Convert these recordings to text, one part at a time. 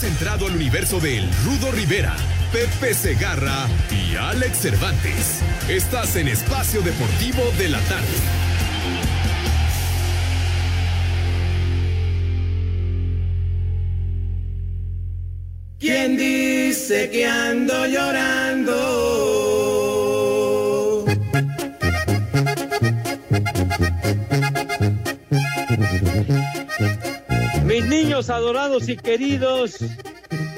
Has entrado al universo de Rudo Rivera, Pepe Segarra y Alex Cervantes. Estás en Espacio Deportivo de la Tarde. ¿Quién dice que ando llorando? Mis niños adorados y queridos,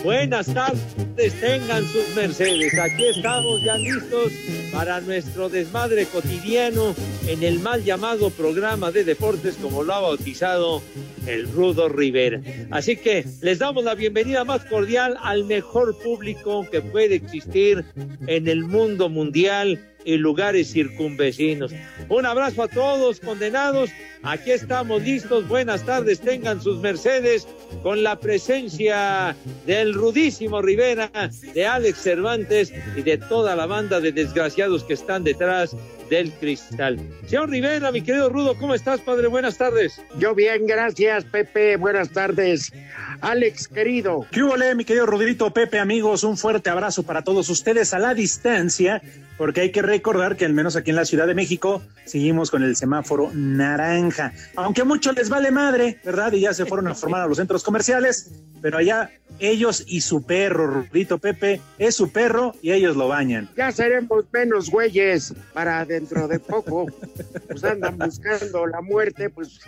buenas tardes, tengan sus mercedes. Aquí estamos ya listos para nuestro desmadre cotidiano en el mal llamado programa de deportes, como lo ha bautizado el Rudo Rivera. Así que les damos la bienvenida más cordial al mejor público que puede existir en el mundo mundial y lugares circunvecinos. Un abrazo a todos condenados. Aquí estamos listos. Buenas tardes. Tengan sus mercedes con la presencia del rudísimo Rivera, de Alex Cervantes y de toda la banda de desgraciados que están detrás del cristal. Señor Rivera, mi querido Rudo, ¿cómo estás, padre? Buenas tardes. Yo bien, gracias, Pepe. Buenas tardes. Alex, querido. ¿Qué hubo, mi querido Rudito Pepe, amigos? Un fuerte abrazo para todos ustedes a la distancia, porque hay que recordar que al menos aquí en la Ciudad de México seguimos con el semáforo naranja. Aunque a muchos les vale madre, ¿verdad? Y ya se fueron a formar a los centros comerciales, pero allá ellos y su perro, Rudito Pepe, es su perro y ellos lo bañan. Ya seremos menos güeyes para dentro de poco. Pues andan buscando la muerte, pues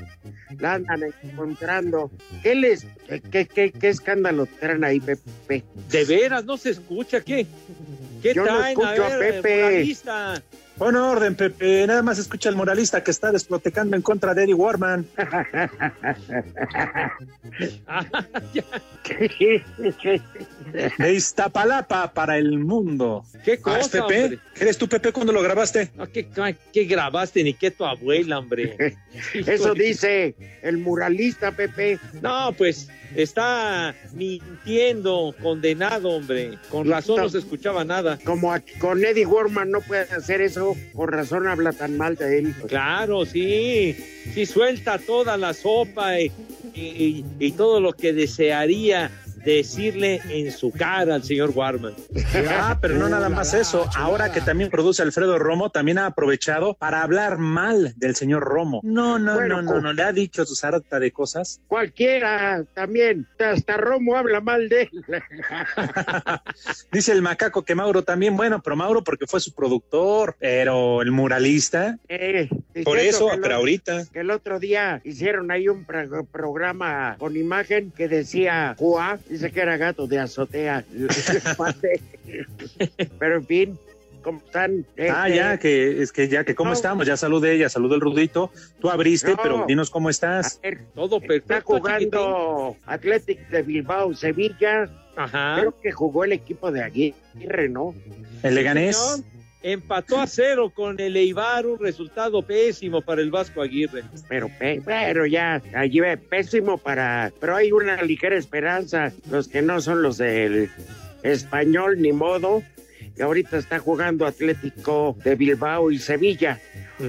la andan encontrando. ¿Qué les, qué, qué, qué, qué escándalo traen ahí, Pepe? De veras, no se escucha, ¿qué? ¿Qué Yo no escucho a ver, Pepe. Pon orden, Pepe. Nada más escucha al moralista que está desprotecando en contra de Eddie Warman. De Iztapalapa para el mundo. ¿Qué Ah, ¿es cosa, Pepe? hombre? ¿Eres tú, Pepe, cuando lo grabaste? ¿qué, qué grabaste? Ni qué tu abuela, hombre. Eso dice el muralista, Pepe. No, pues está mintiendo, condenado, hombre. Con razón no se escuchaba nada. Como aquí con Eddie Warman no puede hacer eso, por razón habla tan mal de él. Claro, sí. Sí, suelta toda la sopa y, y- y- y todo lo que desearía decirle en su cara al señor Warman. Ah, pero no nada más eso. Ahora que también produce Alfredo Romo, también ha aprovechado para hablar mal del señor Romo. No, no, Bueno, no, no, no. Le ha dicho su sarta de cosas. Cualquiera también, hasta Romo habla mal de él. Dice el macaco que Mauro también, bueno, pero Mauro porque fue su productor, pero el muralista. Eh, Por eso, pero o- ahorita. Que el otro día hicieron ahí un pro- programa con imagen que decía Juá, dice que era gato de azotea. pero en fin, ¿cómo están? Ah, Este, ya, que es que ya que cómo No. estamos, ya saludé, ya saludó el Rudito. Tú abriste, No. pero dinos cómo estás. ver, Todo está perfecto. jugando Athletic de Bilbao, Sevilla. Ajá. Creo que jugó el equipo de Aguirre, ¿no? El Leganés. Señor, Empató a cero con el Eibar, un resultado pésimo para el Vasco Aguirre. Pero, pe- pero ya, allí ve, pésimo para. Pero hay una ligera esperanza. Los que no son los del español, ni modo. Y ahorita está jugando Atlético de Bilbao y Sevilla.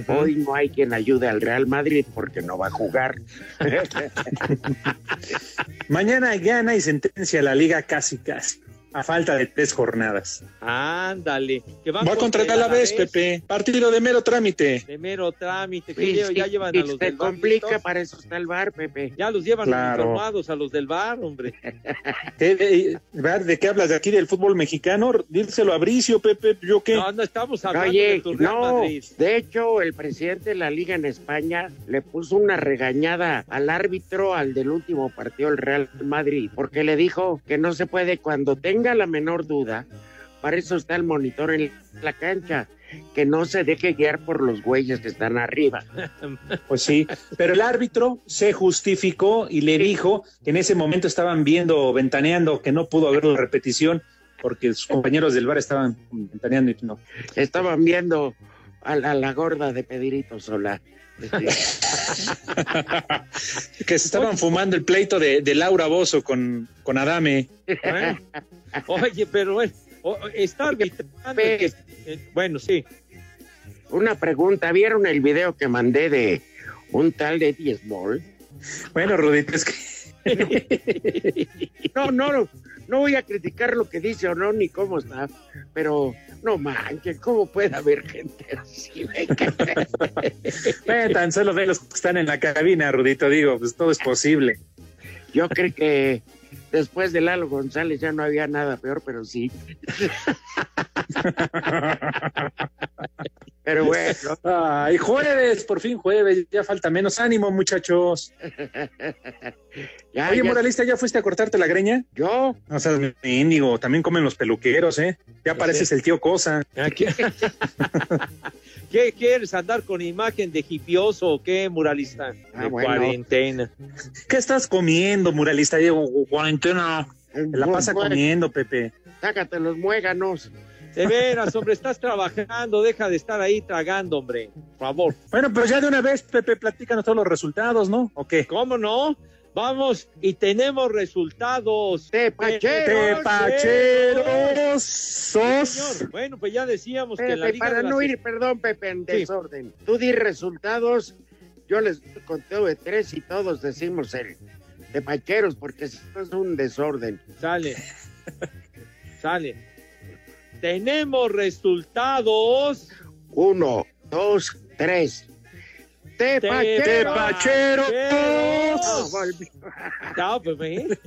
Hoy no hay quien ayude al Real Madrid porque no va a jugar. Mañana gana y sentencia la liga casi casi. A falta de tres jornadas. Ándale. Que van Va a contra contratar a la vez, Alavés, Pepe. Partido de mero trámite. De mero trámite. que lleva- ya llevan a los del bar complica, listos. para eso está el bar, Pepe. Ya los llevan Claro. informados a los del bar, hombre. ¿Qué- de, ¿verdad? ¿De qué hablas de aquí del fútbol mexicano? Dírselo a Bricio, Pepe. ¿Yo qué? No, no estamos hablando Oye, de tu Real no, Madrid. de hecho el presidente de la liga en España le puso una regañada al árbitro al del último partido del Real Madrid, porque le dijo que no se puede cuando tenga la menor duda, para eso está el monitor en la cancha, que no se deje guiar por los güeyes que están arriba. Pues sí, pero el árbitro se justificó y le dijo que en ese momento estaban viendo, ventaneando, que no pudo haber la repetición porque sus compañeros del bar estaban ventaneando y no. Estaban viendo a la, a la gorda de Pedrito Sola. Que se estaban fumando el pleito de, de Laura Bozo con, con Adame. Oye, pero bueno, o- está arbitrando que- eh, bueno, sí. Una pregunta, ¿vieron el video que mandé de un tal de Small? Bueno, Rudito, es que No, no, no, no voy a criticar lo que dice o no, ni cómo está, pero no manches, ¿cómo puede haber gente así? bueno, tan solo ve los que están en la cabina, Rudito, digo, pues todo es posible. Yo creo que después de Lalo González ya no había nada peor, pero sí. Pero bueno, Ay, jueves, por fin jueves, ya falta menos ánimo, muchachos. ya, Oye, ya- moralista, ¿ya fuiste a cortarte la greña? yo, O sea, mendigo, también comen los peluqueros, ¿eh? Ya pareces el tío Cosa. ¿Qué quieres andar con imagen de hipioso o qué, muralista? Ah, de bueno. cuarentena. ¿Qué estás comiendo, muralista? Te la pasa Bueno, comiendo, Pepe. Sácate los muéganos. De veras, hombre, estás trabajando, deja de estar ahí tragando, hombre. Por favor. Bueno, pero ya de una vez, Pepe, platícanos todos los resultados, ¿no? ¿O qué? ¿Cómo no? Vamos y tenemos resultados. Tepacheros. Tepacheros sos. Señor, bueno, pues ya decíamos que la liga para de las- no ir, perdón, Pepe, en Sí. desorden. Tú di resultados, yo les conteo de tres y todos decimos el de pacheros, porque si no es un desorden. Sale. Sale. Tenemos resultados. Uno, dos, tres. Tepacheros. Tepacheros. No. No, pues.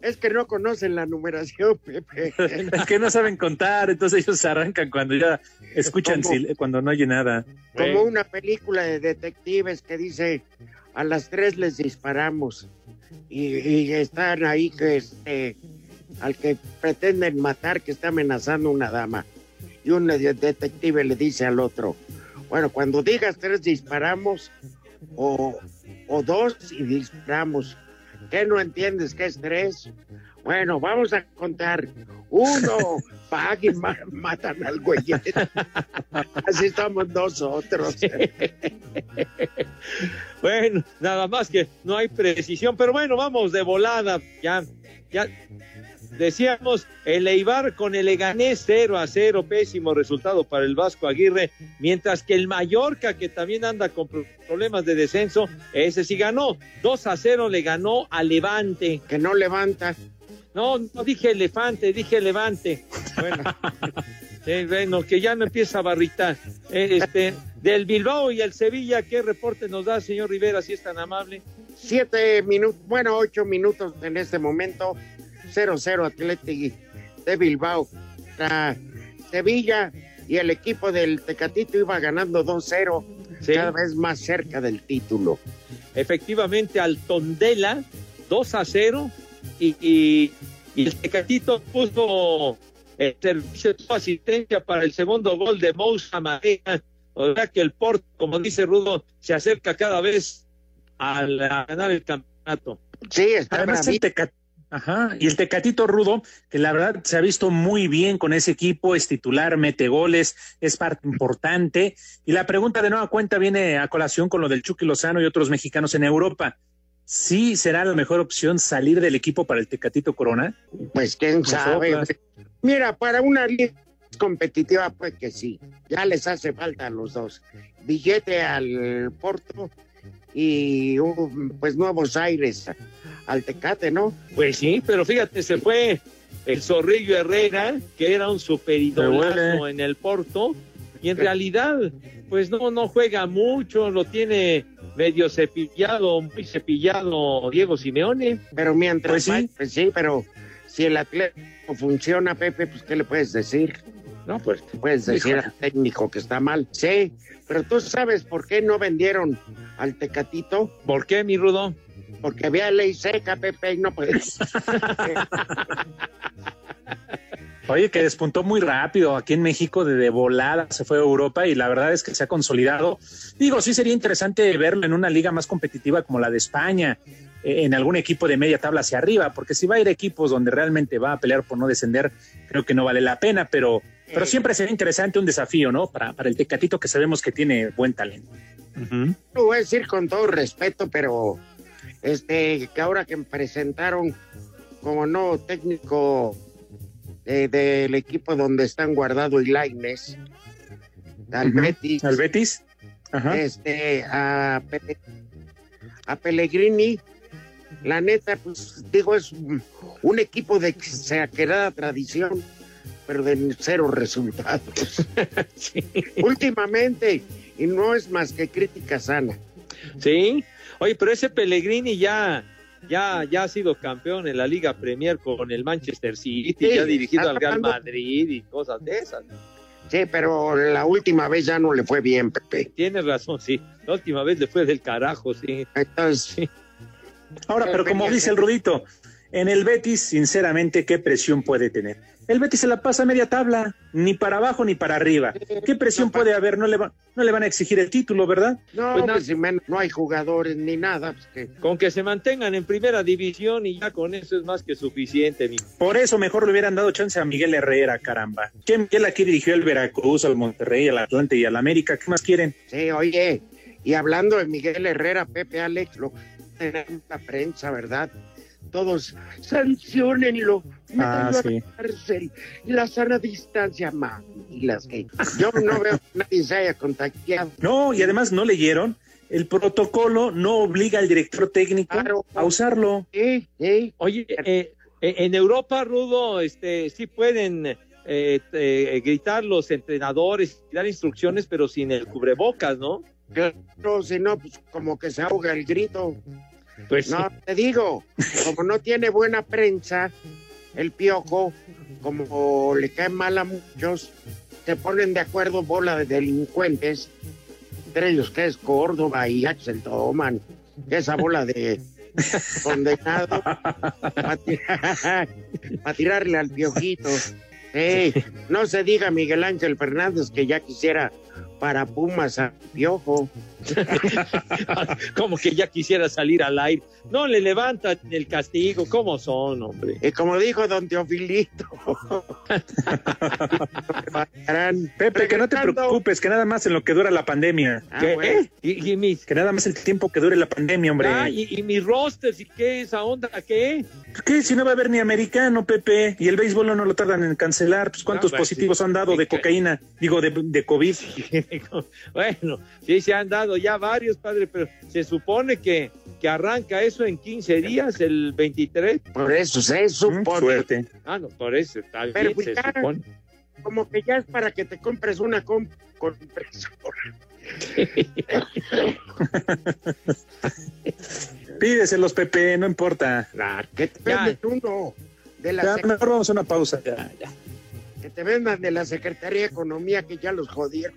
Es que no conocen la numeración, Pepe. Es que no saben contar, entonces ellos se arrancan cuando ya escuchan, sil- cuando no oye nada. Como una película de detectives que dice a las tres les disparamos. Y, y están ahí que este al que pretenden matar que está amenazando una dama. Y un de- detective le dice al otro bueno cuando digas tres disparamos o, o dos y disparamos. ¿qué no entiendes que es tres? bueno vamos a contar. Uno pag y ma- matan al güey. Así estamos nosotros Bueno, nada más que no hay precisión, pero bueno, vamos de volada. Ya, ya decíamos, el Eibar con el Leganés 0 a 0, pésimo resultado para el Vasco Aguirre, mientras que el Mallorca, que también anda con pro- problemas de descenso, ese sí ganó. 2 a 0 le ganó a Levante. que no levanta No, no dije elefante, dije levante. Bueno, sí, bueno, que ya no empieza a barritar. Eh, Este, del Bilbao y el Sevilla, ¿qué reporte nos da, señor Rivera, si es tan amable? siete minutos, bueno, ocho minutos en este momento, 0-0 Atlético de Bilbao. La Sevilla y el equipo del Tecatito iba ganando 2-0, Sí. cada vez más cerca del título. efectivamente al Tondela 2 a 0 y, y, y el Tecatito puso el servicio de asistencia para el segundo gol de Moussa Marea. O sea que el Porto, como dice Rudo, se acerca cada vez a, la- a ganar el campeonato. Sí, está Además, el Ajá, y el Tecatito Rudo, que la verdad se ha visto muy bien con ese equipo, es titular, mete goles, es parte importante. Y la pregunta de nueva cuenta viene a colación con lo del Chucky Lozano y otros mexicanos en Europa. ¿Sí será la mejor opción salir del equipo para el Tecatito Corona? Pues quién sabe. Mira, para una liga competitiva, pues que sí, ya les hace falta a los dos. Billete al Porto y uh, pues nuevos aires al Tecate, ¿no? Pues sí, pero fíjate, se fue el Zorrillo Herrera, que era un superidolazo en el Porto, y en realidad, pues no, no juega mucho, lo tiene medio cepillado, muy cepillado Diego Simeone. Pero mientras Pues sí. pues sí, pero si el Atlético funciona, Pepe, pues ¿qué le puedes decir? No, pues Puedes decir al técnico que está mal. Sí, pero tú sabes por qué no vendieron al Tecatito, ¿por qué, mi Rudo? porque había ley seca, Pepe, y no puedes. Oye, que despuntó muy rápido aquí en México, de, de, volada se fue a Europa y la verdad es que se ha consolidado. Digo, sí sería interesante verlo en una liga más competitiva como la de España, eh, en algún equipo de media tabla hacia arriba, porque si va a ir a equipos donde realmente va a pelear por no descender, creo que no vale la pena, pero, pero siempre sería interesante un desafío, ¿no? Para, para el Tecatito que sabemos que tiene buen talento. Uh -huh. Lo voy a decir con todo respeto, pero este, que ahora que me presentaron como nuevo técnico eh, del equipo donde están guardados Ilaines, al uh -huh. Betis. Al Betis. Ajá. Este, a, Pe a Pellegrini, la neta, pues digo, es un, un equipo de exagerada tradición, pero de cero resultados. sí. Últimamente, y no es más que crítica sana. Sí, oye, pero ese Pellegrini ya ya, ya ha sido campeón en la Liga Premier con el Manchester City, sí, ya ha dirigido al Real Madrid y cosas de esas. Sí, pero la última vez ya no le fue bien, Pepe. Tienes razón, sí. La última vez le fue del carajo, sí. Entonces. Sí. Ahora, pero como dice el Rudito, en el Betis, sinceramente, ¿qué presión puede tener? El Betis se la pasa a media tabla, ni para abajo ni para arriba. ¿Qué presión no, puede haber? No le, va, no le van a exigir el título, ¿verdad? No, pues no, pues, no hay jugadores ni nada. Pues que... Con que se mantengan en primera división y ya con eso es más que suficiente. Mi... Por eso mejor le hubieran dado chance a Miguel Herrera, caramba. ¿Quién, quién aquí dirigió el Veracruz, al Monterrey, al Atlante y al América? ¿Qué más quieren? Sí, oye, y hablando de Miguel Herrera, Pepe Alex, lo la prensa, ¿verdad? Todos sancionenlo, ah, sí. a la cárcel, la sana distancia. Las que yo no veo que nadie se haya contagiado. No, y además no leyeron. El protocolo no obliga al director técnico claro. a usarlo. Sí, sí. Oye, eh, en Europa, Rudo, este, sí pueden eh, eh, gritar los entrenadores, dar instrucciones, pero sin el cubrebocas, ¿no? Claro, si no, pues como que se ahoga el grito. Pues no, sí. te digo, como no tiene buena prensa, el piojo, como le cae mal a muchos, se ponen de acuerdo bola de delincuentes, entre ellos que es Córdoba y Axel Toman, esa bola de condenado para tirar, pa tirarle al piojito. No se diga Miguel Ángel Fernández que ya quisiera para Pumas a Piojo. como que ya quisiera salir al aire. No le levantan el castigo, ¿cómo son, hombre? Y como dijo don Teofilito. Pepe, que no te preocupes, que nada más en lo que dura la pandemia. Ah, ¿Qué? Bueno. ¿Y, y mis... Que nada más el tiempo que dure la pandemia, hombre. Ah, y, y mis rosters, ¿y qué esa onda? ¿Qué? ¿Qué? Si no va a haber ni americano, Pepe, y el béisbol no lo tardan en cancelar, pues ¿cuántos ah, pues, positivos sí, han dado de cocaína? Digo, de, de COVID. bueno, sí se han dado ya varios, padre, pero se supone que, que arranca eso en 15 días, el 23. Por eso se supone. Suerte. Ah, no, por eso está pero bien, se ya, supone. Como que ya es para que te compres una com compresora. Pídeselos, Pepe, no importa. Que te vendan uno. De la ya, mejor vamos a una pausa. Ya, ya. Que te vendan de la Secretaría de Economía que ya los jodieron.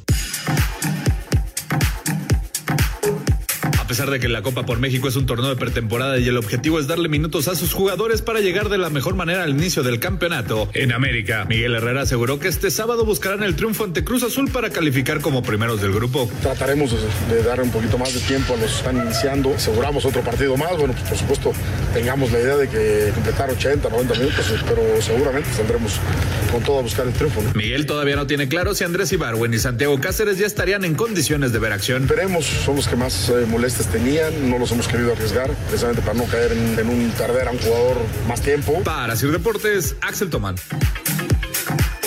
Pesar de que la Copa por México es un torneo de pretemporada y el objetivo es darle minutos a sus jugadores para llegar de la mejor manera al inicio del campeonato, en América, Miguel Herrera aseguró que este sábado buscarán el triunfo ante Cruz Azul para calificar como primeros del grupo. Trataremos de dar un poquito más de tiempo a los que están iniciando, aseguramos otro partido más, bueno, pues por supuesto tengamos la idea de que completar 80, 90 minutos, pero seguramente saldremos con todo a buscar el triunfo. ¿no? Miguel todavía no tiene claro si Andrés Ibarwen y Santiago Cáceres ya estarían en condiciones de ver acción. Veremos, son los que más eh, tenían, no los hemos querido arriesgar, precisamente para no caer en, en un tarder a un jugador más tiempo. Para Sir Deportes, Axel Tomán.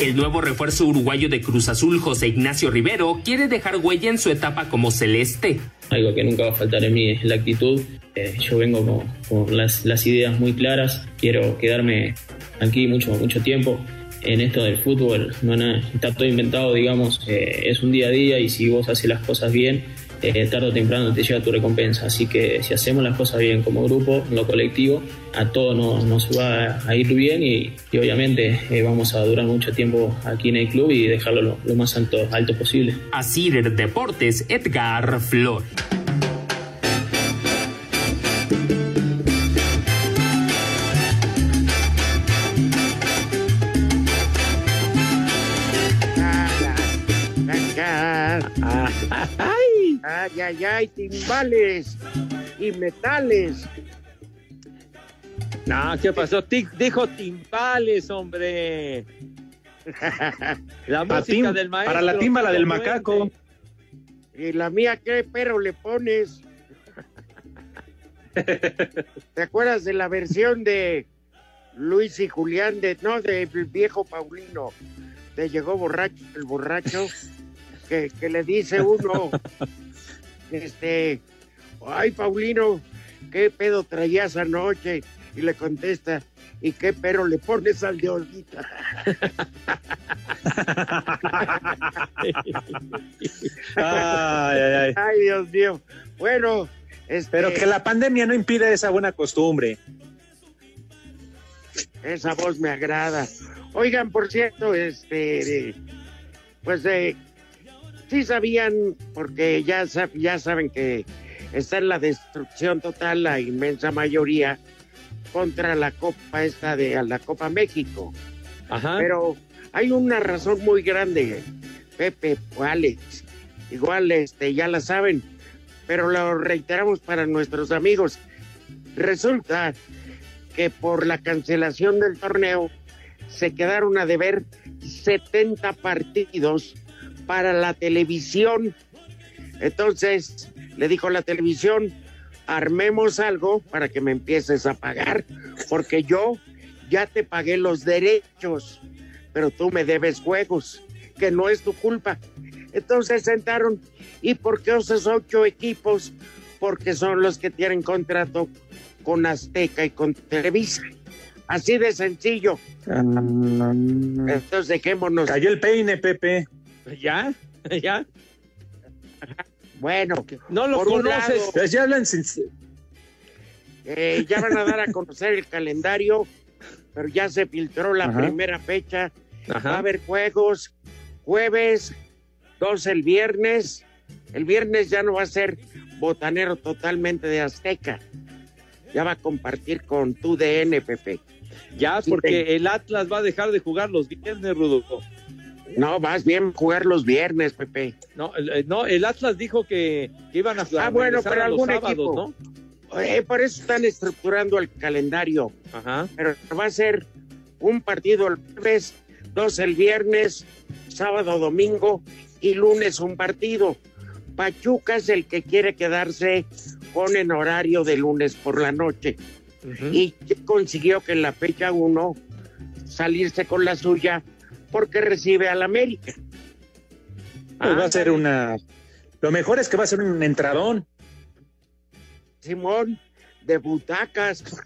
El nuevo refuerzo uruguayo de Cruz Azul, José Ignacio Rivero, quiere dejar huella en su etapa como celeste. Algo que nunca va a faltar en mí es la actitud. Eh, yo vengo con, con las, las, ideas muy claras. Quiero quedarme aquí mucho, mucho tiempo en esto del fútbol. No, no, está todo inventado, digamos. Eh, es un día a día y si vos haces las cosas bien, eh, tarde o temprano te llega tu recompensa. Así que si hacemos las cosas bien como grupo, lo colectivo, a todos nos, va a ir bien y, obviamente eh, vamos a durar mucho tiempo aquí en el club y dejarlo lo, más alto, alto posible. Así Deportes, Edgar Flor. Ay, ay, ay, timbales y metales. No, ¿qué pasó? Ti- dijo timbales, hombre. La música del maestro. para la timba, la del macaco. ¿Y la mía qué pero le pones? ¿Te acuerdas de la versión de Luis y Julián de no del viejo Paulino? Te llegó borracho el borracho que, que le dice uno este ay Paulino, ¿qué pedo traías anoche? Y le contesta, ¿y qué pero le pones al de ahorita? Ay, ay, ay. Ay, Dios mío. Bueno, este, Pero que la pandemia no impide esa buena costumbre. Esa voz me agrada. Oigan, por cierto, este, pues eh, sí sabían, porque ya, ya saben que está en la destrucción total la inmensa mayoría contra la Copa esta de la Copa México. Ajá. Pero hay una razón muy grande, Pepe, o Alex. Igual este, ya la saben, pero lo reiteramos para nuestros amigos. Resulta que por la cancelación del torneo se quedaron a deber 70 partidos para la televisión. Entonces le dijo la televisión, armemos algo para que me empieces a pagar, porque yo ya te pagué los derechos, pero tú me debes juegos, que no es tu culpa. Entonces sentaron, ¿y por qué esos ocho equipos? Porque son los que tienen contrato con Azteca y con Televisa. Así de sencillo. Entonces dejémonos. Cayó el peine, Pepe. ¿Ya? ¿Ya? Bueno, No lo conoces. lado, Pues ya hablan sin... eh, ya van a dar a conocer el calendario, pero ya se filtró la Ajá. primera fecha. Va a haber juegos jueves, dos el viernes. El viernes ya no va a ser botanero totalmente de Azteca. Ya va a compartir con tu DN, Pepe. Ya, porque el Atlas va a dejar de jugar los viernes, Rodolfo. No, vas bien jugar los viernes, Pepe. No, el, eh, no, el Atlas dijo que, que iban a Ah, bueno, pero los algún sábados, equipo. ¿no? Eh, por eso están estructurando el calendario. Ajá. Pero va a ser un partido el jueves, dos el viernes, sábado, domingo y lunes un partido. Pachuca es el que quiere quedarse con el horario de lunes por la noche y consiguió que en la fecha uno salirse con la suya porque recibe al América. Pues va a ser una... Lo mejor es que va a ser un entradón. Simón, de butacas.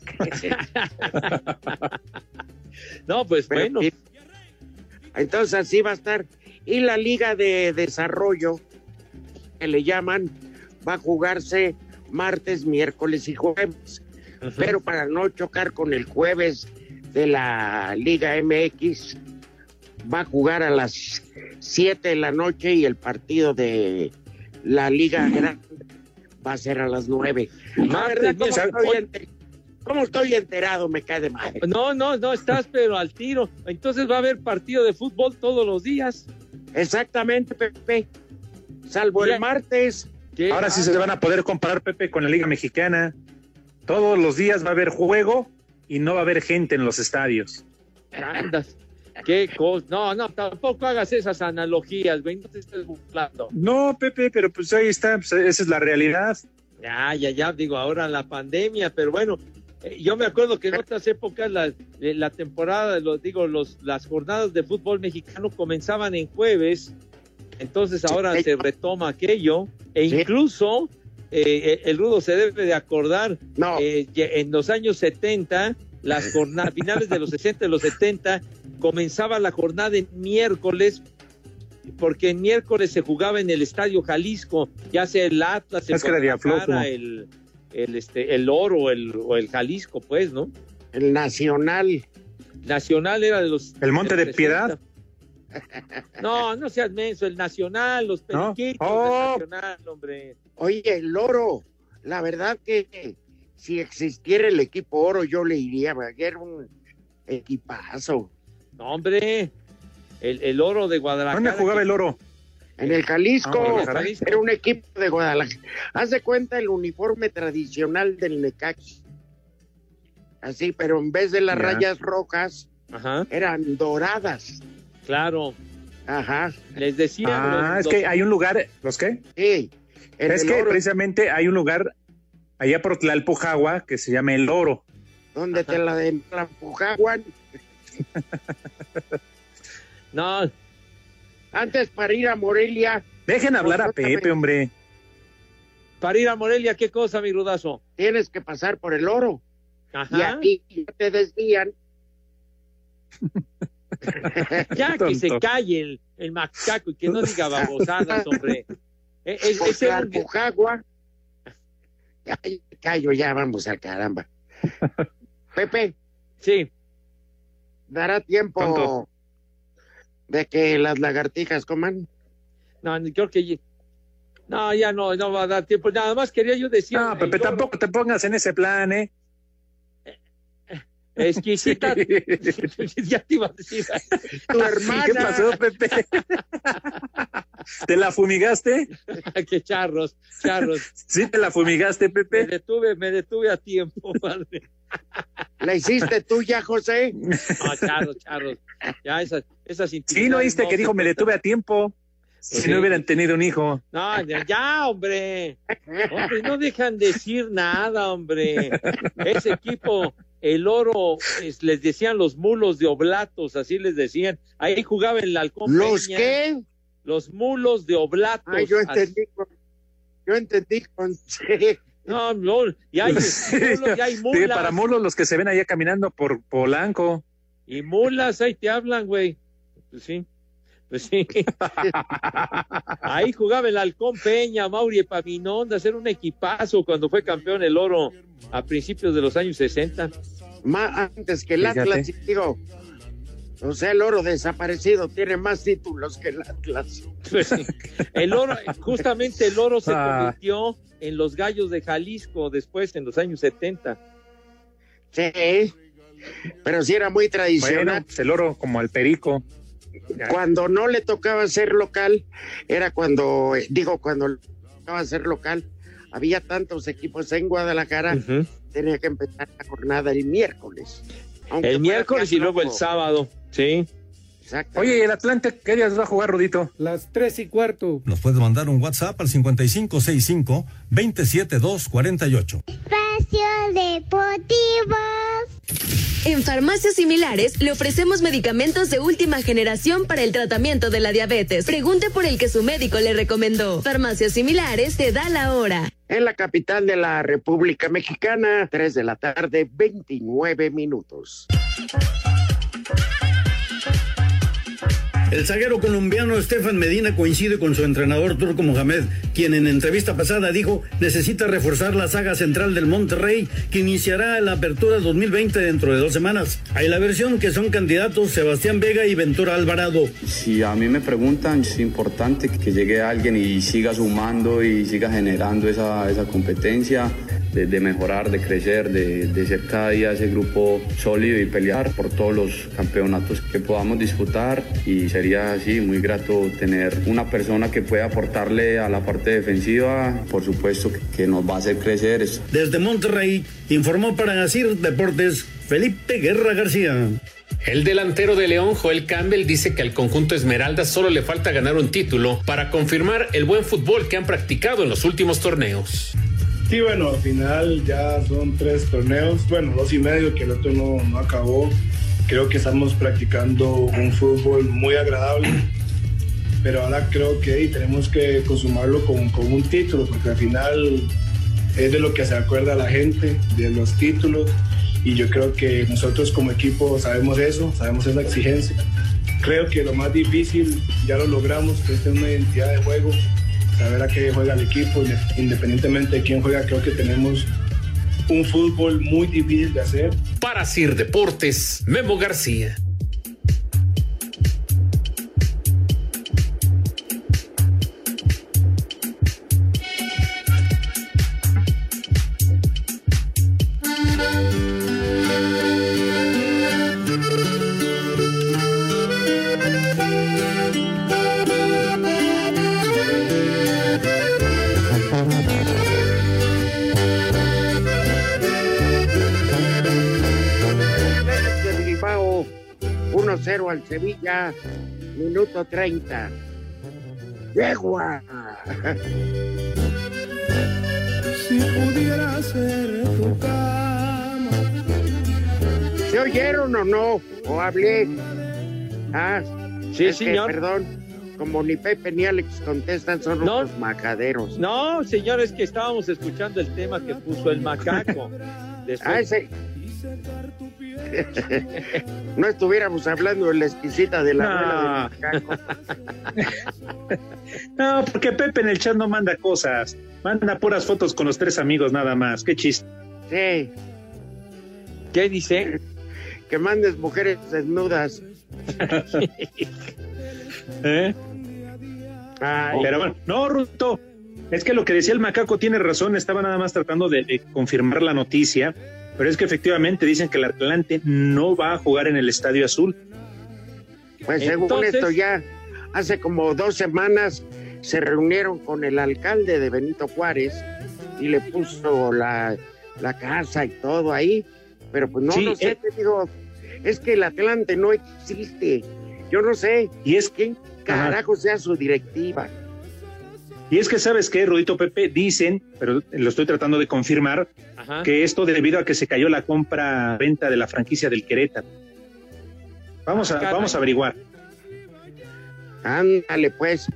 No, pues Pero bueno. Entonces así va a estar. Y la Liga de Desarrollo, que le llaman, va a jugarse martes, miércoles y jueves. Pero para no chocar con el jueves de la Liga MX, va a jugar a las 7 de la noche y el partido de la Liga Grande va a ser a las 9. Martes, ¿Cómo estoy, enter- cómo estoy enterado? Me cae de madre. No, no, no, estás pero al tiro. Entonces va a haber partido de fútbol todos los días. Exactamente, Pepe. Salvo el martes. ¿Qué? Ahora sí se van a poder comparar, Pepe, con la Liga Mexicana. Todos los días va a haber juego y no va a haber gente en los estadios. Andas. Qué cosa. No, no, tampoco hagas esas analogías, güey. No te estés burlando. No, Pepe, pero pues ahí está, pues, esa es la realidad. Ya, ya, ya, digo, ahora la pandemia, pero bueno, eh, yo me acuerdo que en otras épocas la, eh, la temporada, los, digo, los, las jornadas de fútbol mexicano comenzaban en jueves, entonces ahora Sí. se retoma aquello, e Sí. incluso eh, el Rudo se debe de acordar, No, eh, que en los años 70, las jornadas, finales de los 60 y los 70, comenzaba la jornada en miércoles porque el miércoles se jugaba en el Estadio Jalisco, ya sea el Atlas, el Es que. Guadalajara, el, el, este, el Oro el, o el Jalisco, pues, ¿no? El Nacional. Nacional era de los... ¿El Monte de Piedad? 60. No, no seas menso, el Nacional, los ¿No? periquitos Oh. del Nacional, hombre. Oye, el oro, la verdad que si existiera el equipo oro, yo le iría, porque era un equipazo. No, hombre, el, el Oro de Guadalajara. ¿Dónde jugaba el oro? En el Jalisco, Ah, en el Jalisco. era un equipo de Guadalajara. Haz de cuenta el uniforme tradicional del Necaxi. Así, pero en vez de las Ya. rayas rojas, Ajá, eran doradas. claro. Ajá, Les decía. Ah, los- es que los- hay un lugar, ¿los qué? sí. Es que oro, precisamente hay un lugar allá por Tlalpujagua que se llama El Oro. donde te la de la empujaban. No, Antes para ir a Morelia, Dejen hablar a Pepe, hombre. para ir a Morelia, ¿qué cosa, mi rudazo? tienes que pasar por el oro. Y Ajá. aquí te desvían. Ya que se calle el, el macaco y que no diga babosadas, hombre. Era un- Tlalpujagua. Ay, callo, ya vamos al caramba. Pepe, Sí, ¿dará tiempo Tonto. de que las lagartijas coman? no, ni creo que. No, ya no, no va a dar tiempo. Nada más quería yo decir. No, Pepe, tampoco te pongas en ese plan, ¿eh? Exquisita. ya te iba a decir. Tu hermana. ¿Qué pasó, Pepe? ¿Te la fumigaste? Qué charros, charros. ¿Sí te la fumigaste, Me Pepe? detuve, me detuve a tiempo, padre. ¿La hiciste tú ya, José? No, charros, charros. Ya esas, esas Sí, ¿no oíste que se dijo me detuve a tiempo? Si Sí. no hubieran tenido un hijo. No, ya, ya, hombre. Hombre, no dejan decir nada, hombre. Ese equipo, el oro, es- les decían los mulos de oblatos, así les decían. Ahí jugaba el halcón ¿Los Peña, qué? Los mulos de oblatos. Ay, yo entendí con, yo entendí con sí. No, no, y hay, mulos, y hay Sí, mulas. para mulos los que se ven allá caminando por Polanco. Y mulas, ahí te hablan, güey. Pues sí, pues sí. Ahí jugaba el Halcón Peña, Mauri Epaminonda, hacer un equipazo cuando fue campeón el oro a principios de los años 60. Más antes que el Fíjate. Atlas, digo. O sea, el oro desaparecido tiene más títulos que el Atlas. Pues sí. El oro, justamente el oro se Ah. convirtió en los gallos de Jalisco después, en los años 70. Sí. Pero sí era muy Bueno, tradicional. pues el oro como al perico. Cuando no le tocaba ser local, era cuando, eh, digo, cuando le tocaba ser local, había tantos equipos en Guadalajara, Ujú. tenía que empezar la jornada el miércoles. El miércoles y luego el sábado. Sí. Exacto. Oye, ¿y el Atlante qué días va a jugar, Rudito? Las tres y cuarto. Nos puede mandar un WhatsApp al 5565-27248. Espacio Deportivo. En farmacias similares le ofrecemos medicamentos de última generación para el tratamiento de la diabetes. Pregunte por el que su médico le recomendó. Farmacias similares te da la hora. En la capital de la República Mexicana, 3 de la tarde, 29 minutos. El zaguero colombiano Estefan Medina coincide con su entrenador turco Mohamed, quien en entrevista pasada dijo necesita reforzar la saga central del Monterrey, que iniciará la apertura 2020 dentro de dos semanas. Hay la versión que son candidatos Sebastián Vega y Ventura Alvarado. Si a mí me preguntan, es importante que llegue alguien y siga sumando y siga generando esa, esa competencia de, de mejorar, de crecer, de, de ser cada día ese grupo sólido y pelear por todos los campeonatos que podamos disputar y sería así muy grato tener una persona que pueda aportarle a la parte defensiva, por supuesto que, que nos va a hacer crecer. Desde Monterrey informó para Nacir Deportes Felipe Guerra García. El delantero de León, Joel Campbell, dice que al conjunto Esmeralda solo le falta ganar un título para confirmar el buen fútbol que han practicado en los últimos torneos. Sí, bueno, al final ya son tres torneos, bueno, dos y medio que el otro no, no acabó. Creo que estamos practicando un fútbol muy agradable, pero ahora creo que hey, tenemos que consumarlo con, con un título, porque al final es de lo que se acuerda la gente, de los títulos, y yo creo que nosotros como equipo sabemos eso, sabemos esa exigencia, creo que lo más difícil ya lo logramos, que es una identidad de juego, saber a qué juega el equipo, independientemente de quién juega, creo que tenemos un fútbol muy difícil de hacer. Para Sir Deportes, Memo García. Sevilla, minuto 30. ¡Yegua! Si pudiera ser tu cama. ¿Se oyeron o no? ¿O hablé? Ah, sí, señor. perdón, como ni Pepe ni Alex contestan, son no, los macaderos. No, señores, que estábamos escuchando el tema que puso el macaco. Ah, ese, no estuviéramos hablando de la exquisita de la no. no, porque Pepe en el chat no manda cosas. Manda puras fotos con los tres amigos nada más. Qué chiste. Sí. ¿Qué dice? Que mandes mujeres desnudas. ¿Eh? Pero bueno, no, Ruto. Es que lo que decía el macaco tiene razón. Estaba nada más tratando de confirmar la noticia pero es que efectivamente dicen que el Atlante no va a jugar en el Estadio Azul. Pues según esto ya hace como dos semanas se reunieron con el alcalde de Benito Juárez y le puso la, casa y todo ahí, pero pues no, lo sé, eh. te digo, es que el Atlante no existe, yo no sé, y es que carajo sea su directiva. Y es que, ¿sabes qué, Rudito Pepe? Dicen, pero lo estoy tratando de confirmar, que esto debido a que se cayó la compra-venta de la franquicia del Querétaro. Vamos a, vamos a averiguar. Ándale, pues.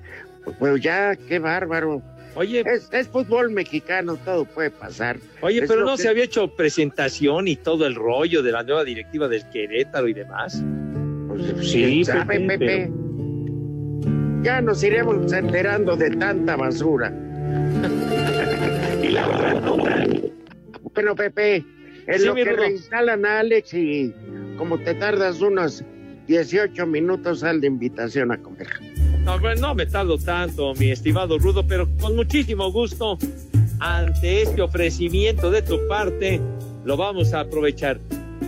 Pues ya, qué bárbaro. Oye, es, fútbol mexicano, todo puede pasar. Oye, pero no se había hecho presentación y todo el rollo de la nueva directiva del Querétaro y demás. Pues, sí, Pepe, Ya nos iremos enterando de tanta basura. y la bueno, Pepe, en lo que reinstalan a Alex y como te tardas unos 18 minutos, sal de invitación a comer. No, no me tardo tanto, mi estimado Rudo, pero con muchísimo gusto, ante este ofrecimiento de tu parte, lo vamos a aprovechar.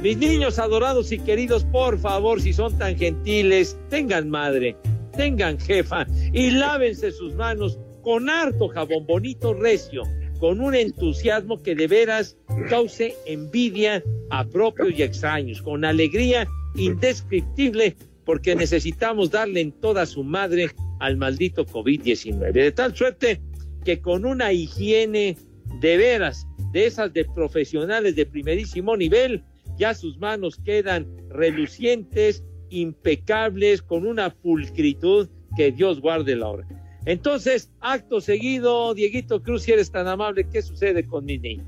Mis niños adorados y queridos, por favor, si son tan gentiles, tengan madre, tengan jefa y lávense sus manos con harto jabón bonito recio con un entusiasmo que de veras cause envidia a propios y extraños, con alegría indescriptible, porque necesitamos darle en toda su madre al maldito COVID-19. De tal suerte que con una higiene de veras, de esas de profesionales de primerísimo nivel, ya sus manos quedan relucientes, impecables, con una pulcritud que Dios guarde la hora. Entonces, acto seguido, Dieguito Cruz, si eres tan amable, ¿qué sucede con mi niño?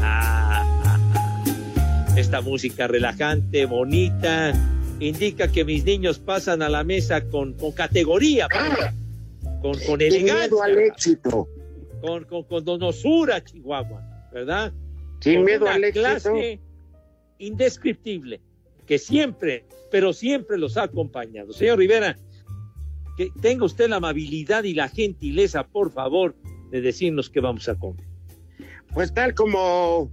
Ah, esta música relajante, bonita, indica que mis niños pasan a la mesa con, con categoría, con, con elegancia. al éxito. Con, con, con donosura, Chihuahua, ¿verdad? Sin miedo al éxito. clase indescriptible que siempre, pero siempre los ha acompañado. Señor Rivera, que tenga usted la amabilidad y la gentileza, por favor, de decirnos qué vamos a comer. Pues tal como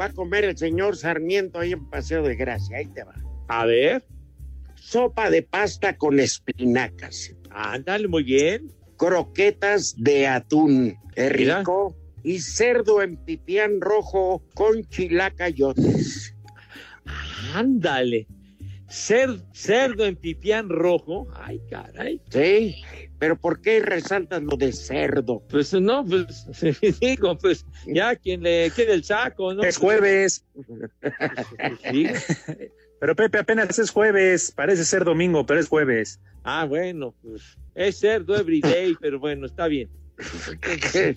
va a comer el señor Sarmiento ahí en Paseo de Gracia, ahí te va. A ver. Sopa de pasta con espinacas. Ándale, muy bien. Croquetas de atún, es rico. Y cerdo en pipián rojo con chilacayotes. Ándale. cerdo en pipián rojo. Ay, caray. Sí, pero ¿por qué resaltan lo de cerdo? Pues no, pues digo, pues ya quien le quede el saco, ¿no? Es jueves. Pero Pepe, apenas es jueves, parece ser domingo, pero es jueves. Ah, bueno, pues es cerdo everyday, pero bueno, está bien.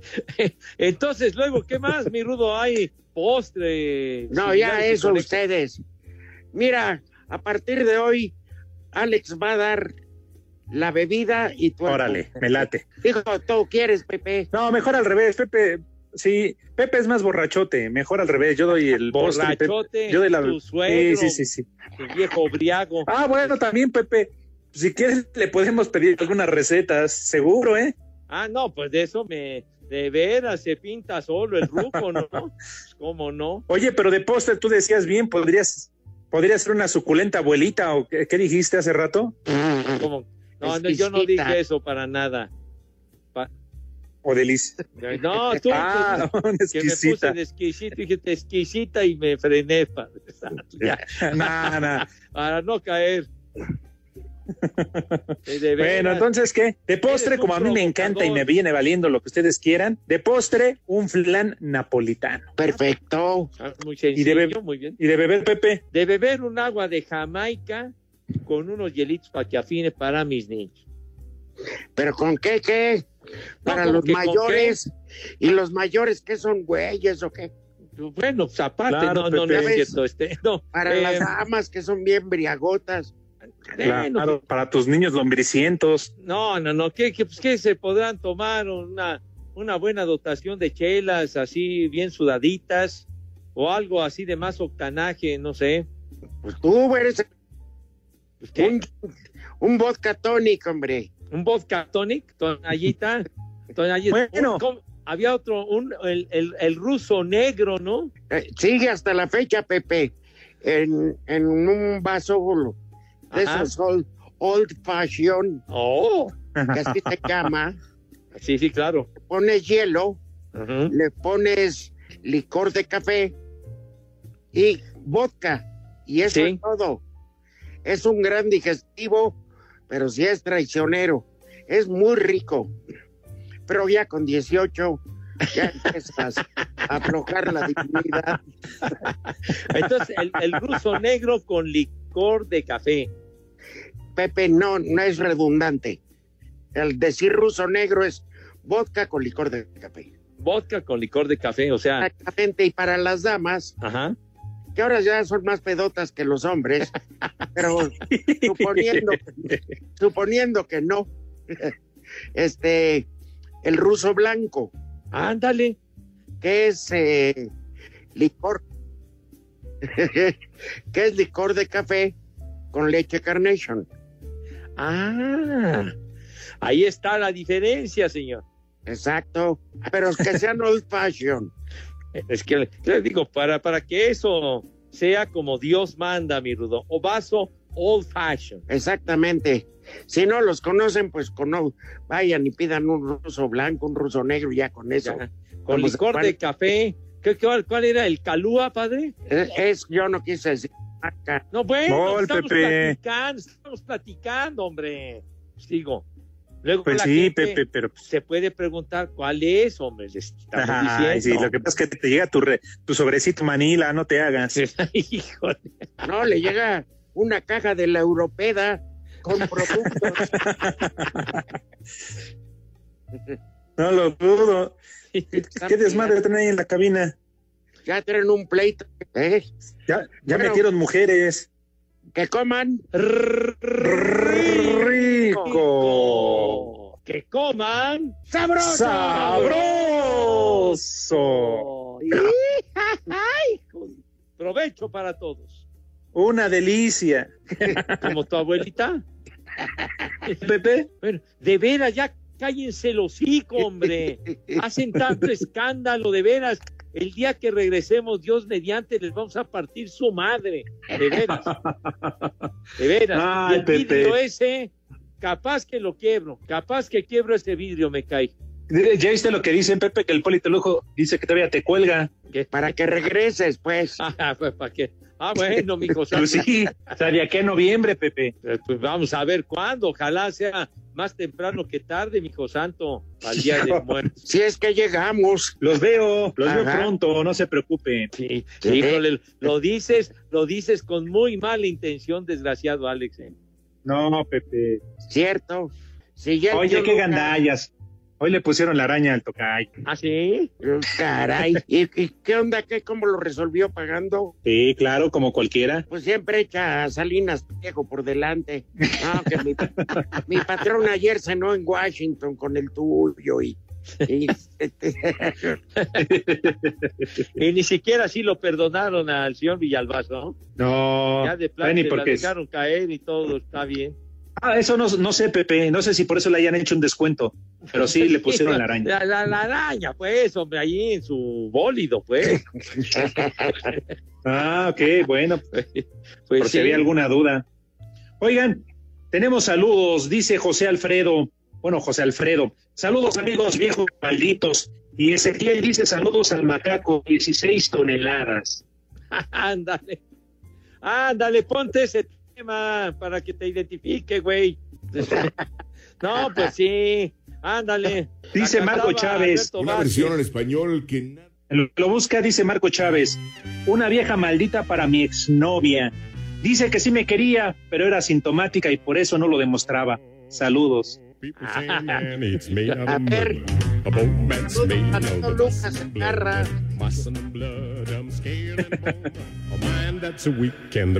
Entonces, luego, ¿qué más, mi rudo? Hay postre. No, ya eso ustedes. Mira, a partir de hoy, Alex va a dar la bebida y tú. Órale, me late. Dijo, tú quieres, Pepe. No, mejor al revés, Pepe. Sí, Pepe es más borrachote, mejor al revés. Yo doy el postre. Borrachote, Yo doy la. tu suegro, sí, sí, sí, sí. tu viejo briago. Ah, bueno, también, Pepe. Si quieres, le podemos pedir algunas recetas, seguro, ¿eh? Ah, no, pues de eso me, de veras se pinta solo el ruco, ¿no? Pues, ¿Cómo no? Oye, pero de postre tú decías bien, podrías, podría ser una suculenta abuelita o qué, qué dijiste hace rato? ¿Cómo? No, no, yo no dije eso para nada. Pa- O delicia. No, tú Ah, que, una que me puse exquisita. de exquisito, dije exquisita y me frené para, ya, Nah, nah. para no caer. De- de Bueno, entonces, ¿qué? De postre, como a mí me encanta y me viene valiendo lo que ustedes quieran, de postre, un flan napolitano. Perfecto. Ah, Muy Y sencillo, de, be- muy bien. y de beber, Pepe, De beber un agua de Jamaica con unos hielitos para que afine para mis niños. ¿Pero con qué, qué? Para ¿cómo los que mayores. ¿Y los mayores qué son güeyes o qué? Bueno, pues aparte, Claro, no, no, no es cierto. Este, no, Para eh, las damas que son bien briagotas. Bueno, claro, para tus niños lombricientos. No, no, no, ¿qué, qué, pues, qué se podrán tomar? Una, una buena dotación de chelas así bien sudaditas o algo así de más octanaje, no sé. Pues tú eres Pues, un, un vodka tonic, hombre. Un vodka tonic, tonallita. tonallita. Bueno. Había otro, un, el, el, el ruso negro, ¿no? Eh, sigue hasta la fecha, Pepe, en, en un vaso de esos old, old fashion, Oh, que así se llama. sí, sí, claro. Pones hielo, le pones licor de café y vodka. Y eso Sí. es todo. Es un gran digestivo, pero sí es traicionero. Es muy rico. Pero ya con 18 ya empiezas a aflojar la dignidad. Entonces, el, el ruso negro con licor de café. Pepe, no, no es redundante. El decir ruso negro es vodka con licor de café. Vodka con licor de café, o sea, Exactamente, y para las damas, ajá. que ahora ya son más pedotas que los hombres, pero suponiendo, suponiendo que no, este, el ruso blanco, Ándale. que es eh, licor, que es licor de café con leche carnation. Ah, ahí está la diferencia, señor. Exacto, pero que sean old fashion. Es que le, le digo, para, para que eso sea como Dios manda, mi rudo, o vaso old fashion. Exactamente. Si no los conocen, pues cono vayan y pidan un ruso blanco, un ruso negro, ya con eso. Ya, Con Vamos, licor ¿cuál- de café. ¿Qué, qué- cuál era el calúa, padre? Es, es- yo no quise decir. No, bueno, estamos Pepe. platicando, estamos platicando, hombre. Sigo. Luego Pues la sí, gente Pepe, pero pues, se puede preguntar cuál es, hombre. Les estamos Ay, sí, lo que pasa es que te llega tu, re- tu sobrecito Manila, no te hagas. Híjole. No, le llega una caja de la Europeda con productos. No lo dudo. ¿Qué desmadre traen ahí en la cabina? ya tienen un pleito. ¿eh? Ya, ya Bueno. metieron mujeres. Que coman. Rico. Que coman. ¡Sabroso! Sabroso. Ay, Provecho para todos. Una delicia. Como tu abuelita. Pepe. Bueno, de veras, ya cállense los hocico, hombre. Hacen tanto escándalo, de veras. El día que regresemos, Dios mediante, les vamos a partir su madre. De veras. De veras. Ay, y el vidrio ese, capaz que lo quiebro. Capaz que quiebro ese vidrio, me cae. ¿Ya viste lo que dicen, Pepe? Que el politelujo dice que todavía te cuelga. ¿Qué? Para que regreses, pues. Ah, pues, ¿para qué? Ah, bueno, mijo. Pues sí, o sea, de aquí a noviembre, Pepe. Eh, Pues vamos a ver cuándo. Ojalá sea más temprano que tarde, mijo santo, al día de muertos. Si es que llegamos. Los veo, los veo pronto, no se preocupen. Sí, Sí. híjole, lo dices, lo dices con muy mala intención, desgraciado Alex. ¿eh? No, Pepe. Cierto. Si ya el Oye, qué Lucas- gandallas. Hoy le pusieron la araña al tocay. ¿Ah, sí? Caray. ¿Y, qué onda? ¿Qué, ¿Cómo lo resolvió pagando? Sí, claro, como cualquiera. Pues siempre echa a Salinas viejo por delante. No, que mi, mi patrón ayer cenó en Washington con el tuyo y... y- Y ni siquiera así lo perdonaron al señor Villalbazo, ¿no? No, Ya de plano ni la porque dejaron caer y todo está bien. Ah, eso no, no sé, Pepe. No sé si por eso le hayan hecho un descuento. Pero sí le pusieron la araña. La, la- la araña, pues, hombre, ahí en su bólido, pues. Ah, ok, bueno. Pues por si sí. había alguna duda. Oigan, tenemos saludos, dice José Alfredo. Bueno, José Alfredo. Saludos, amigos viejos malditos. Y Ezequiel dice saludos al macaco, 16 toneladas. Ándale. Ándale, ponte ese tema para que te identifique, güey. No, pues sí. Ándale. Dice Marco Chávez. Una versión en español que Lo, lo busca, dice Marco Chávez. Una vieja maldita para mi exnovia. Dice que sí me quería, pero era sintomática y por eso no lo demostraba. Saludos. A ver.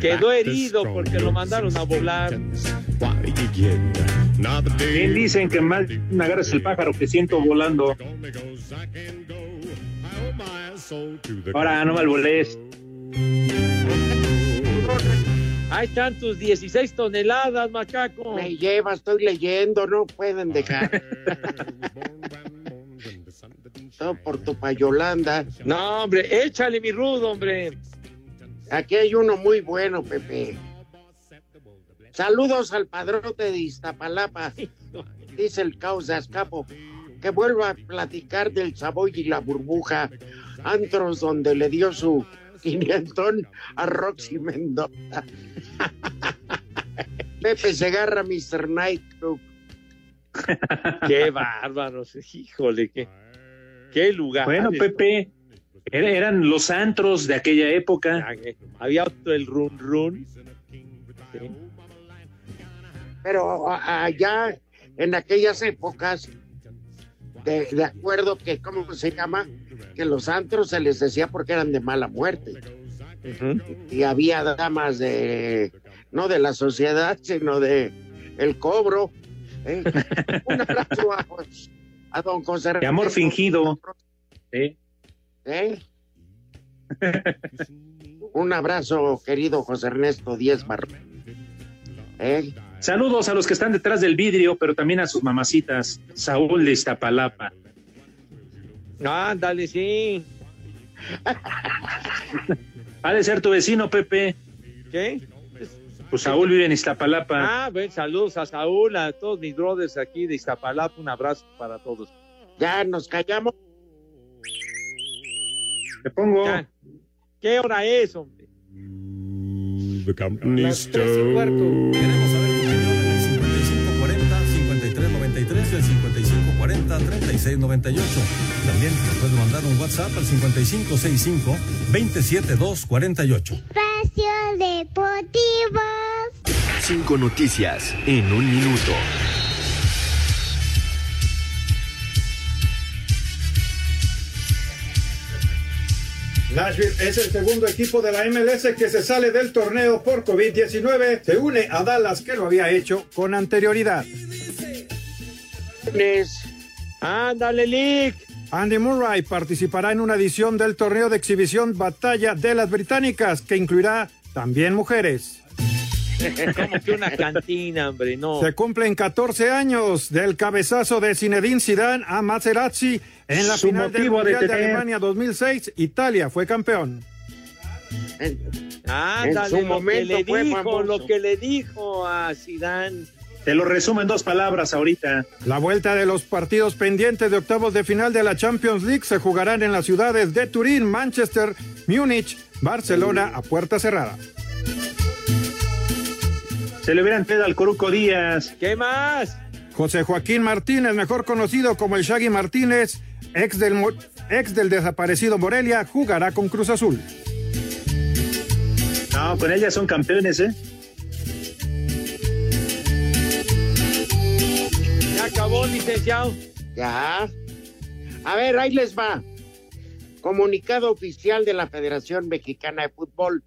Quedó herido porque lo mandaron a volar. Bien dicen que mal me agarras el pájaro que siento volando. Ahora no me volés. Ahí están tus 16 toneladas, macaco. Me lleva, estoy leyendo, no pueden dejar. Todo por tu payolanda. No, hombre, échale mi rudo, hombre. Aquí hay uno muy bueno, Pepe. Saludos al padrote de Iztapalapa, dice el caos de Azcapo, que vuelva a platicar del Savoy y la burbuja, antros donde le dio su quinientón a Roxy Mendoza. Pepe Segarra, Mr. Nightclub. Qué bárbaros, híjole, qué, qué lugar. Bueno, Pepe, era- eran los antros de aquella época. Había otro el run run. Sí. Pero allá en aquellas épocas, de, de acuerdo que, ¿cómo se llama? Que los antros se les decía porque eran de mala muerte. Y había damas de, no de la sociedad, sino de el cobro. ¿eh? Un abrazo a, a don José De amor fingido. ¿eh? ¿Eh? Un abrazo, querido José Ernesto Díez Barro. ¿Eh? Saludos a los que están detrás del vidrio, pero también a sus mamacitas. Saúl de Iztapalapa. Ándale, sí. Ha de ser tu vecino, Pepe. ¿Qué? Pues Saúl vive en Iztapalapa. Ah, ven, saludos a Saúl, a todos mis brothers aquí de Iztapalapa. Un abrazo para todos. Ya nos callamos. Te pongo. Ya. ¿Qué hora es, hombre? The company Las tres y cuarto. Queremos saber tu opinión en el 5540-5393 y el 5540-3698. También nos puedes mandar un WhatsApp al 5565-27248. Espacio Deportivo. Cinco noticias en un minuto. Nashville es el segundo equipo de la MLS que se sale del torneo por COVID-19. Se une a Dallas que lo había hecho con anterioridad. Ándale, Lick. Andy Murray participará en una edición del torneo de exhibición Batalla de las Británicas que incluirá también mujeres. Como que una cantina, hombre, no. Se cumplen 14 años del cabezazo de Zinedine Zidane a Materazzi en la Su final del de Mundial de. Alemania 2006. Italia fue campeón. Ándale, En su lo que le dijo, lo que le dijo a Zidane. Te lo resumo en dos palabras ahorita. La vuelta de los partidos pendientes de octavos de final de la Champions League se jugarán en las ciudades de Turín, Manchester, Múnich, Barcelona a puerta cerrada. Se le hubieran pedido al Coruco Díaz. ¿Qué más? José Joaquín Martínez, mejor conocido como el Shaggy Martínez, ex del, ex del desaparecido Morelia, jugará con Cruz Azul. No, con ellas son campeones, ¿eh? Acabó, licenciado. Ya. A ver, ahí les va. Comunicado oficial de la Federación Mexicana de Fútbol.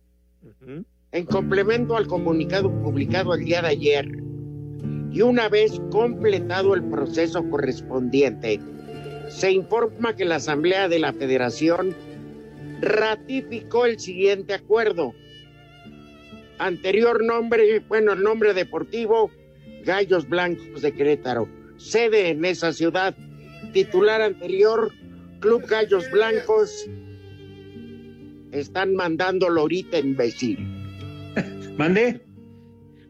En complemento al comunicado publicado el día de ayer, y una vez completado el proceso correspondiente, se informa que la Asamblea de la Federación ratificó el siguiente acuerdo. Anterior nombre, bueno, el nombre deportivo, Gallos Blancos de Querétaro. Sede en esa ciudad. Titular anterior, Club Gallos Blancos. Están mandándolo ahorita, imbécil. ¿Mande?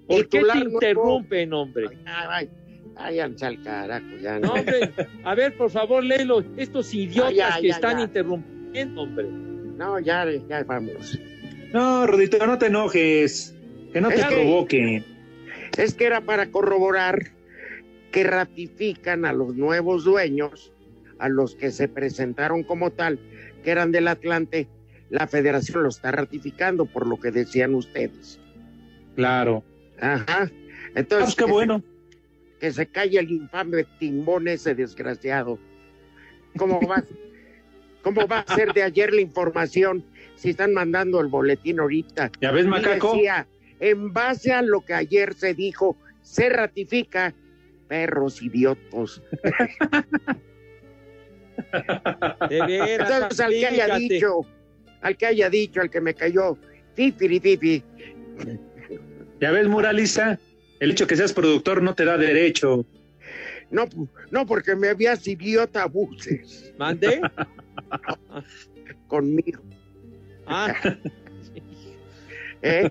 ¿Por qué te nuevo. interrumpen, hombre? Ay, váyanse al carajo, ya. No, hombre, a ver, por favor, léelo. Estos idiotas Ya, que ya, están ya. interrumpiendo, hombre. No, ya, ya vamos. No, Rudito, no te enojes. Que no te Es que- provoquen. Es que era para corroborar que ratifican a los nuevos dueños, a los que se presentaron como tal, que eran del Atlante, la federación lo está ratificando por lo que decían ustedes. Claro. Ajá. Entonces, Ah, qué que se- bueno. que se calle el infame timbón ese desgraciado. ¿Cómo va, ¿Cómo va a ser de ayer la información si están mandando el boletín ahorita? ¿Ya ves, macaco? decía, en base a lo que ayer se dijo, se ratifica, perros idiotos. De veras, Entonces, al que haya dicho, al que haya dicho, al que me cayó, fifiri fifi, ¿Ya ves, Muralista? El hecho que seas productor no te da derecho. no, no porque me habías idiota abuses ¿Mande? conmigo. Ah, ¿eh?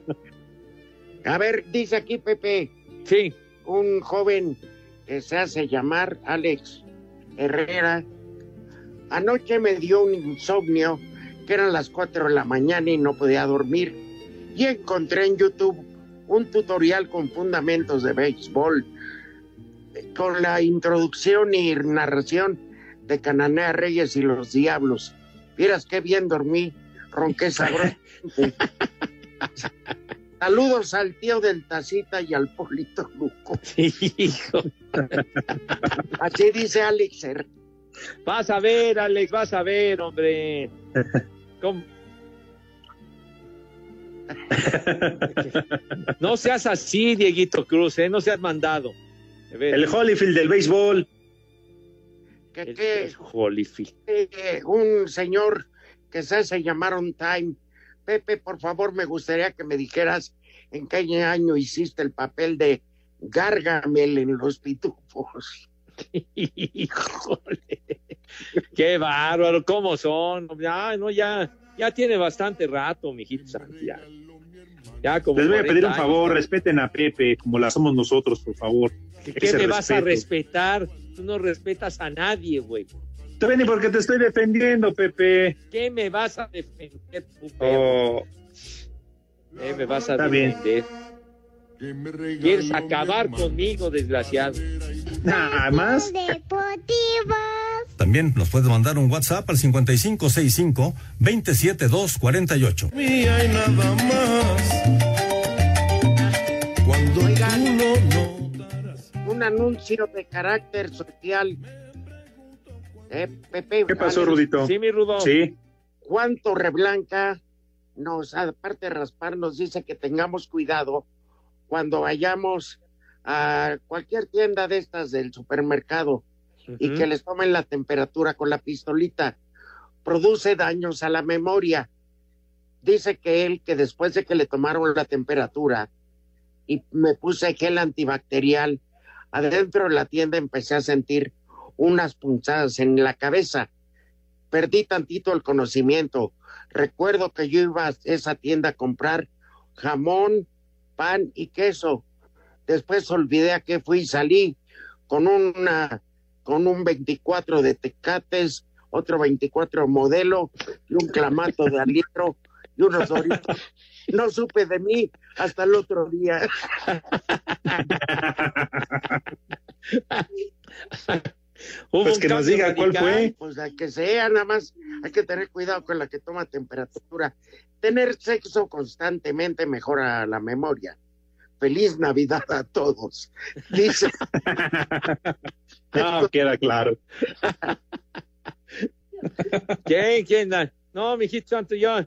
A ver, dice aquí Pepe, sí. un joven que se hace llamar Alex Herrera. Anoche me dio un insomnio, que eran las 4 de la mañana y no podía dormir. Y encontré en YouTube un tutorial con fundamentos de béisbol, eh, con la introducción y narración de Cananea Reyes y los Diablos. Vieras qué bien dormí, ronqué sabroso. Saludos al tío del Tacita y al Polito Luco. Hijo. Así dice Alex Herrera. Vas a ver, Alex, vas a ver, hombre. ¿Cómo? No seas así, Dieguito Cruz, ¿eh? no seas mandado. El Holyfield del béisbol. que, que, el Holyfield. eh, un señor que se hace llamar on time. Pepe, por favor, me gustaría que me dijeras en qué año hiciste el papel de Gargamel en Los Pitufos. Híjole. Qué bárbaro, ¿cómo son? Ay, no, ya, ya tiene bastante rato, mijito santo, ya. Ya como Les voy a 40 pedir un años. favor, respeten a Pepe como la somos nosotros, por favor. ¿Qué, me vas a respetar? Tú no respetas a nadie, güey. Te ven y porque te estoy defendiendo, Pepe. ¿Qué me vas a defender, tu perro? Oh, ¿Qué me vas a Está bien. defender? ¿Quieres acabar conmigo, desgraciado? nada más. Deportivo. También nos puedes mandar un WhatsApp al 5565-27248. Mía y nada más. Cuando Oigan. notarás. Un anuncio de carácter social. Eh, Pepe, ¿Qué pasó, Alex, Rudito? Sí, mi Rudo. Sí. Juan Torreblanca nos, aparte de raspar, nos dice que tengamos cuidado cuando vayamos a cualquier tienda de estas del supermercado y que les tomen la temperatura con la pistolita. Produce daños a la memoria. Dice que él, que después de que le tomaron la temperatura y me puse gel antibacterial, adentro de la tienda empecé a sentir unas punzadas en la cabeza. Perdí tantito el conocimiento. Recuerdo que yo iba a esa tienda a comprar jamón, pan y queso. Después olvidé a qué fui y salí con una con un 24 de tecates, otro 24 modelo y un clamato de litro y unos doritos. No supe de mí hasta el otro día. Hubo Pues que nos diga cuál fue. Pues hay que sea, nada más hay que tener cuidado con la que toma temperatura. Tener sexo constantemente mejora la memoria. feliz Navidad a todos. Dice. no, queda claro. ¿Quién? ¿Quién? No, mijito santo, yo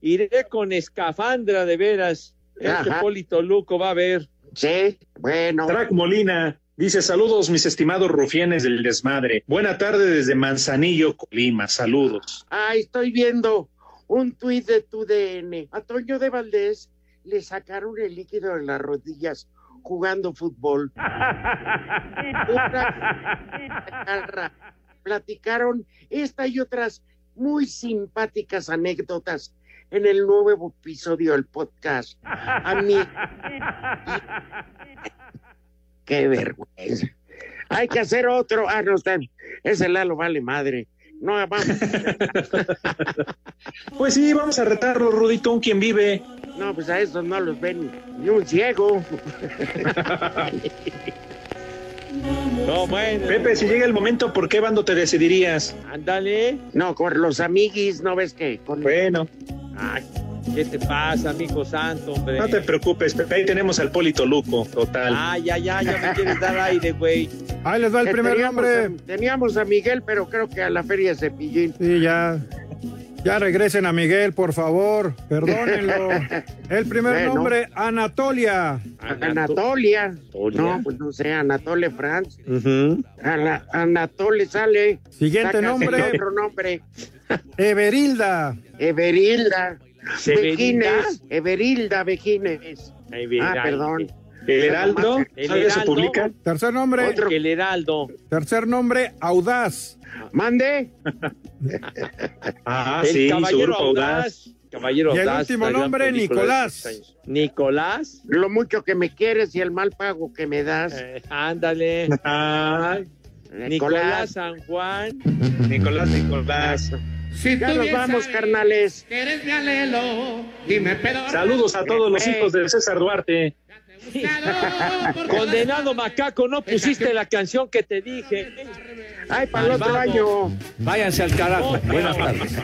iré con escafandra de veras. Este Polito Luco va a ver. Sí, bueno. Track Molina dice: Saludos, mis estimados rufianes del desmadre. Buena tarde desde Manzanillo, Colima. Saludos. Ay, estoy viendo un tuit de tu DN. A Toño de Valdés le sacaron el líquido de las rodillas jugando fútbol. Platicaron esta y otras muy simpáticas anécdotas en el nuevo episodio del podcast. A mí. Qué vergüenza. Hay que hacer otro. Ah, no, está. Ese Lalo vale madre. No, vamos. pues sí, vamos a retarlo, Rudito, un quien vive. No, pues a esos no los ven ni un ciego. No, bueno. Pepe, si llega el momento, ¿por qué bando te decidirías? Ándale. No, con los amiguis, ¿no ves qué? Bueno. Ay, ¿qué te pasa, amigo santo, hombre? No te preocupes, Pepe, ahí tenemos al Polito Luco, total. Ah, ya, ya, ya me quieres dar aire, güey. Ahí les va el primer teníamos nombre. A, teníamos a Miguel, pero creo que a la feria Cepillín. Sí, ya. Ya regresen a Miguel, por favor. Perdónenlo. El primer Bueno. nombre, Anatolia. Anatolia. No, pues no sé, Anatole Franz. Ana- Anatole sale. Siguiente nombre. Otro nombre. Everilda. Everilda. Vejines. Everilda Vejines. Ah, perdón. El Heraldo, El ¿todavía se Heraldo. publica? Tercer nombre. Otro. El Heraldo. Tercer nombre, Audaz. Mande. Ah, el sí, caballero audaz. audaz. Caballero Y el audaz. último nombre, Nicolás. Nicolás. Lo mucho que me quieres y el mal pago que me das. Eh, ándale. Nicolás San Juan. Nicolás, Nicolás. Ya nos vamos, carnales. Eres mi alelo, dime pedo. Saludos a todos los hijos de César Duarte. Condenado macaco, no pusiste la canción que te dije. Ay, para el otro año. Váyanse al carajo. Buenas tardes.